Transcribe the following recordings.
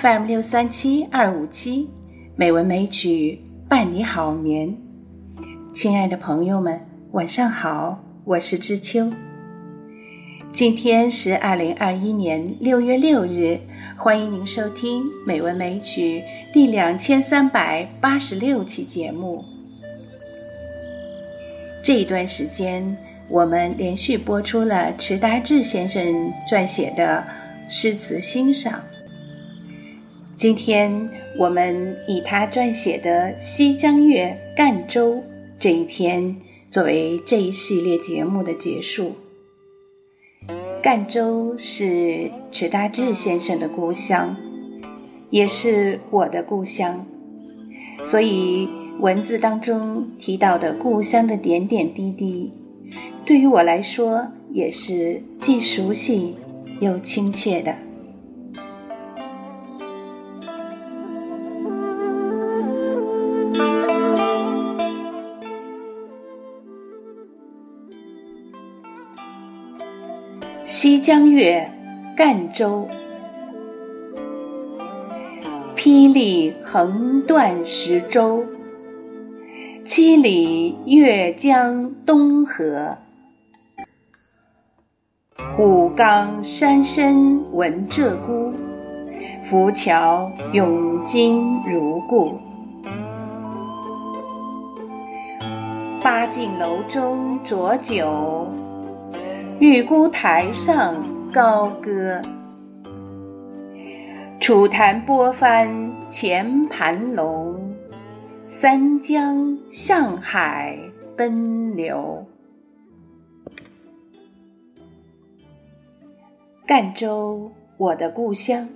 FM 六三七二五七，美文美曲伴你好眠。亲爱的朋友们，晚上好，我是知秋。今天是二零二一年六月六日，欢迎您收听《美文美曲》第两千三百八十六期节目。这一段时间，我们连续播出了迟达志先生撰写的诗词欣赏。今天我们以他撰写的《西江月·赣州》这一篇作为这一系列节目的结束。赣州是迟大志先生的故乡，也是我的故乡，所以文字当中提到的故乡的点点滴滴，对于我来说也是既熟悉又亲切的。西江月·赣州，霹雳横断十州，七里越江东河。虎冈山深闻鹧鸪，浮桥永今如故。八径楼中浊酒。玉姑台上高歌，楚潭波翻前盘龙，三江向海奔流。赣州，我的故乡，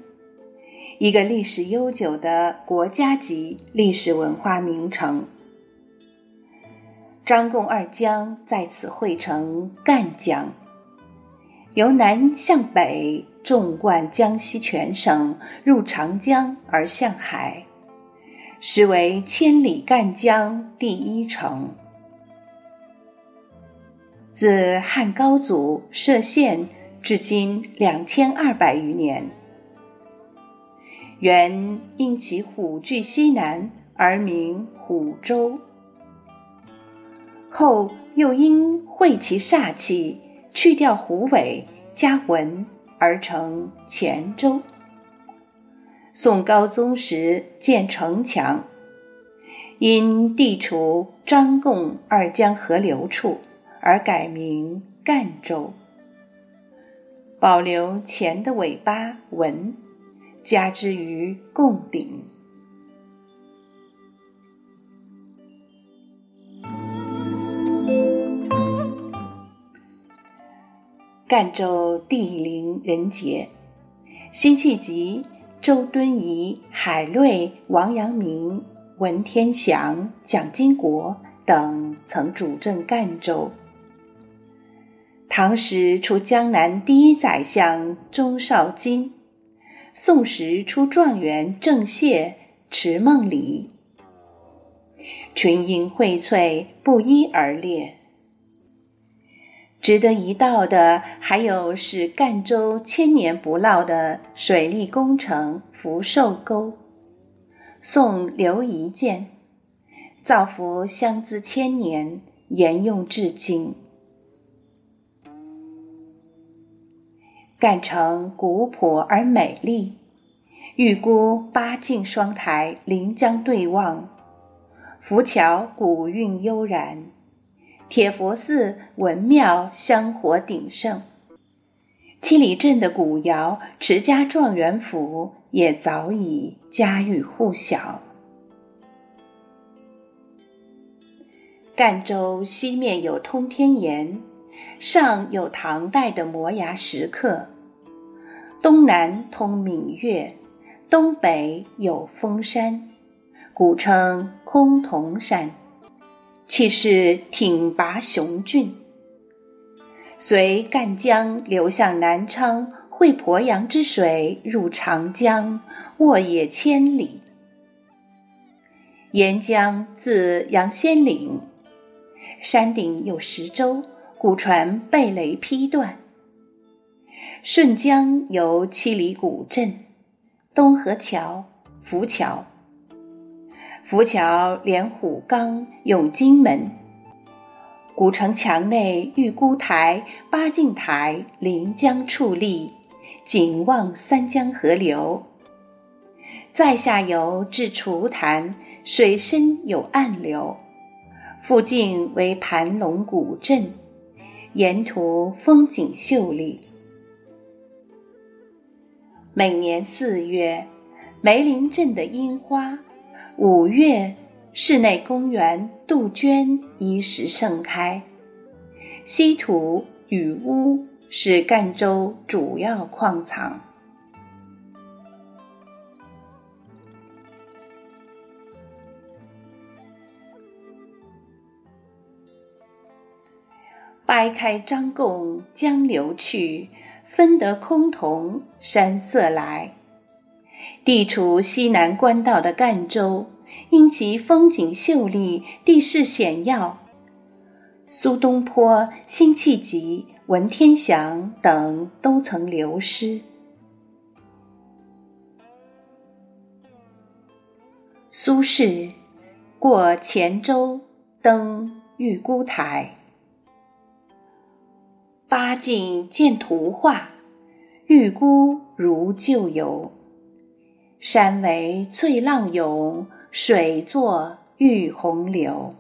一个历史悠久的国家级历史文化名城。张贡二江在此汇成赣江。由南向北纵贯江西全省，入长江而向海，实为千里赣江第一城。自汉高祖设县至今两千二百余年，原因其虎踞西南而名虎州，后又因会其煞气。去掉虎尾加文而成黔州。宋高宗时建城墙，因地处张贡二江河流处，而改名赣州。保留钱的尾巴文，加之于贡顶。赣州地灵人杰，辛弃疾、周敦颐、海瑞、王阳明、文天祥、蒋经国等曾主政赣州。唐时出江南第一宰相钟绍金，宋时出状元郑燮、池梦里，群英荟萃，不一而列。值得一道的，还有是赣州千年不涝的水利工程福寿沟。宋刘仪建，造福相资千年，沿用至今。赣城古朴而美丽，玉姑八境双台临江对望，浮桥古韵悠然。铁佛寺文庙香火鼎盛，七里镇的古窑池家状元府也早已家喻户晓。赣州西面有通天岩，上有唐代的摩崖石刻，东南通闽越，东北有峰山，古称崆峒山。气势挺拔雄峻，随赣江流向南昌，汇鄱阳之水入长江，沃野千里。沿江自杨仙岭，山顶有石洲，古船被雷劈断；顺江由七里古镇，东河桥、浮桥。浮桥连虎冈、永金门。古城墙内玉孤台、八镜台临江矗立，景望三江河流。再下游至楚潭，水深有暗流。附近为盘龙古镇，沿途风景秀丽。每年四月，梅林镇的樱花；五月，室内公园杜鹃一时盛开。稀土、雨污是赣州主要矿藏。掰开张贡江流去。分得崆峒山色来。地处西南官道的赣州，因其风景秀丽、地势险要，苏东坡、辛弃疾、文天祥等都曾流失。苏轼过黔州，登玉孤台。八景见图画，玉孤如旧游。山为翠浪涌，水作玉洪流。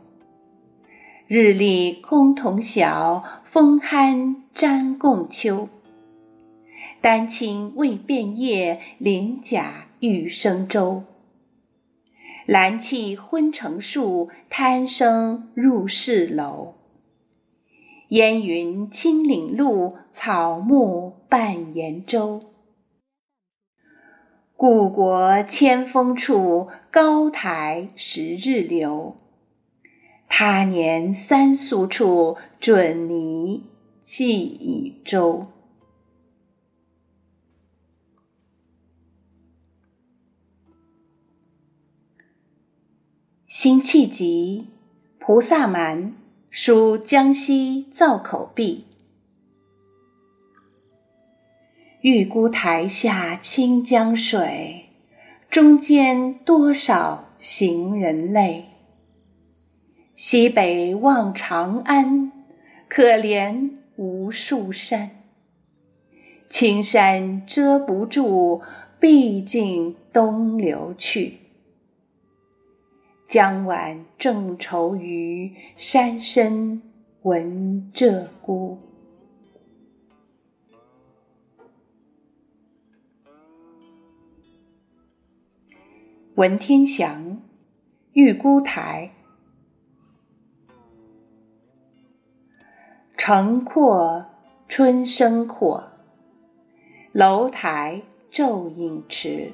日丽崆峒晓，风酣沾共秋。丹青未变叶，鳞甲欲生舟。兰气昏成树，贪生入室楼。烟云青岭路，草木半沿洲。故国千峰处，高台十日流。他年三宿处，准泥记已周。辛弃疾，菩萨蛮。书江西造口壁，玉孤台下清江水，中间多少行人泪。西北望长安，可怜无数山。青山遮不住，毕竟东流去。江晚正愁余，山深闻鹧鸪。文天祥，玉孤台。城阔春生阔，楼台昼影迟。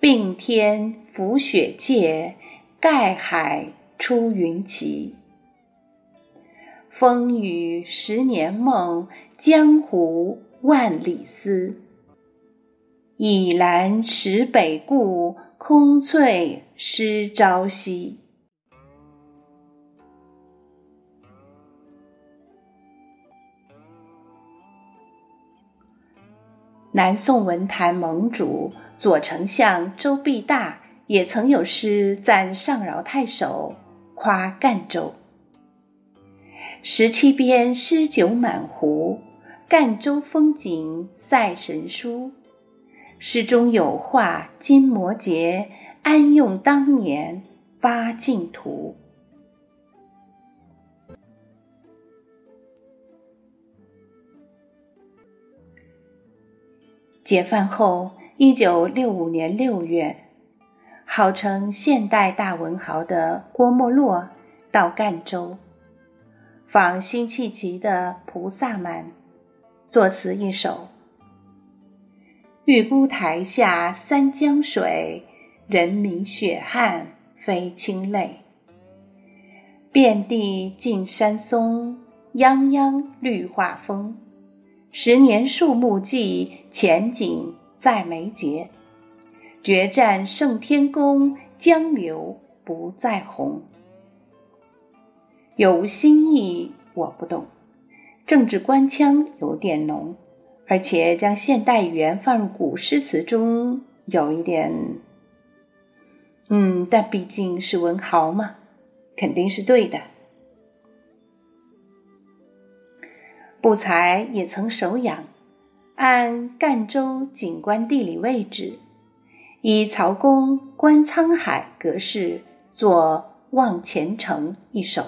并天浮雪界，盖海出云奇。风雨十年梦，江湖万里思。倚栏池北顾，空翠湿朝夕。南宋文坛盟主左丞相周必大也曾有诗赞上饶太守，夸赣州。十七边诗酒满壶，赣州风景赛神书。诗中有画金摩诘，安用当年八镜图。解放后，一九六五年六月，号称现代大文豪的郭沫若到赣州，访辛弃疾的《菩萨蛮》，作词一首：“玉孤台下三江水，人民血汗非清泪。遍地尽山松，泱泱绿化风。”十年树木记，前景再眉睫。决战胜天宫，江流不再红。有无新意我不懂，政治官腔有点浓，而且将现代语言放入古诗词中，有一点，嗯，但毕竟是文豪嘛，肯定是对的。不才也曾手养，按赣州景观地理位置，以曹公观沧海格式作《望前程》一首。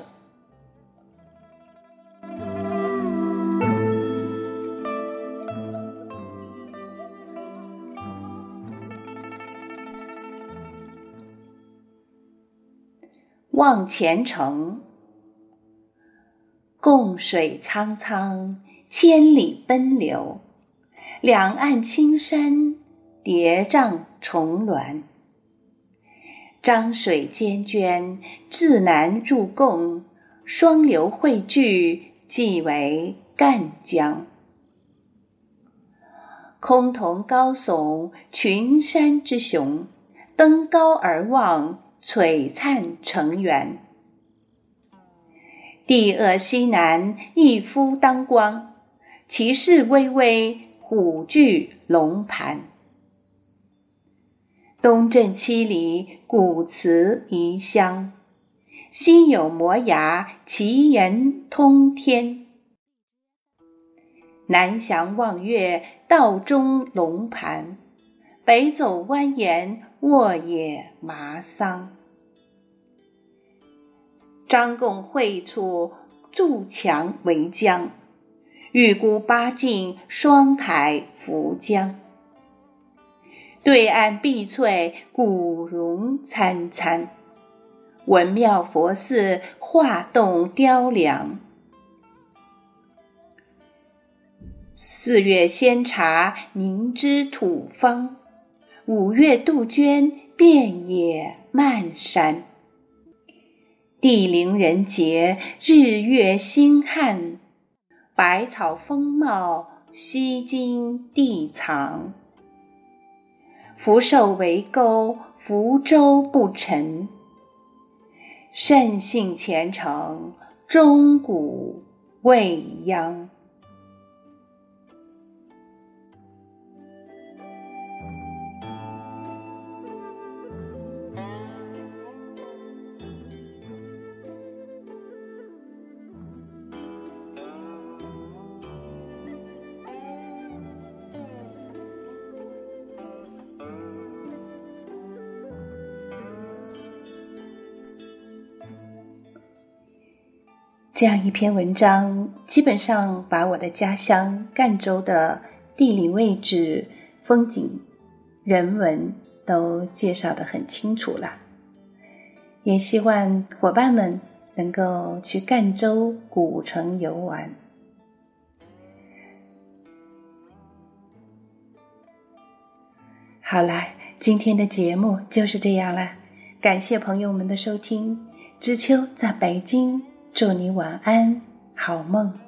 望前程，共水苍苍，千里奔流，两岸青山叠嶂重峦。漳水涓涓，自南入贡，双流汇聚，即为赣江。崆峒高耸，群山之雄，登高而望。璀璨成圆，帝峨西南，一夫当关，其势巍巍，虎踞龙盘。东镇七里，古祠遗香；西有摩崖，奇岩通天。南翔望月，道中龙盘；北走蜿蜒，沃野麻桑。张贡会处，筑墙为江；玉孤八境，双台浮江。对岸碧翠，古榕参参；文庙佛寺，画栋雕梁。四月鲜茶，凝脂土方；五月杜鹃，遍野漫山。地灵人杰，日月星汉，百草丰茂，西京地藏。福寿为沟，福州不沉。慎信前程，钟鼓未央。这样一篇文章，基本上把我的家乡赣州的地理位置、风景、人文都介绍的很清楚了。也希望伙伴们能够去赣州古城游玩。好了，今天的节目就是这样了，感谢朋友们的收听。知秋在北京。祝你晚安，好梦。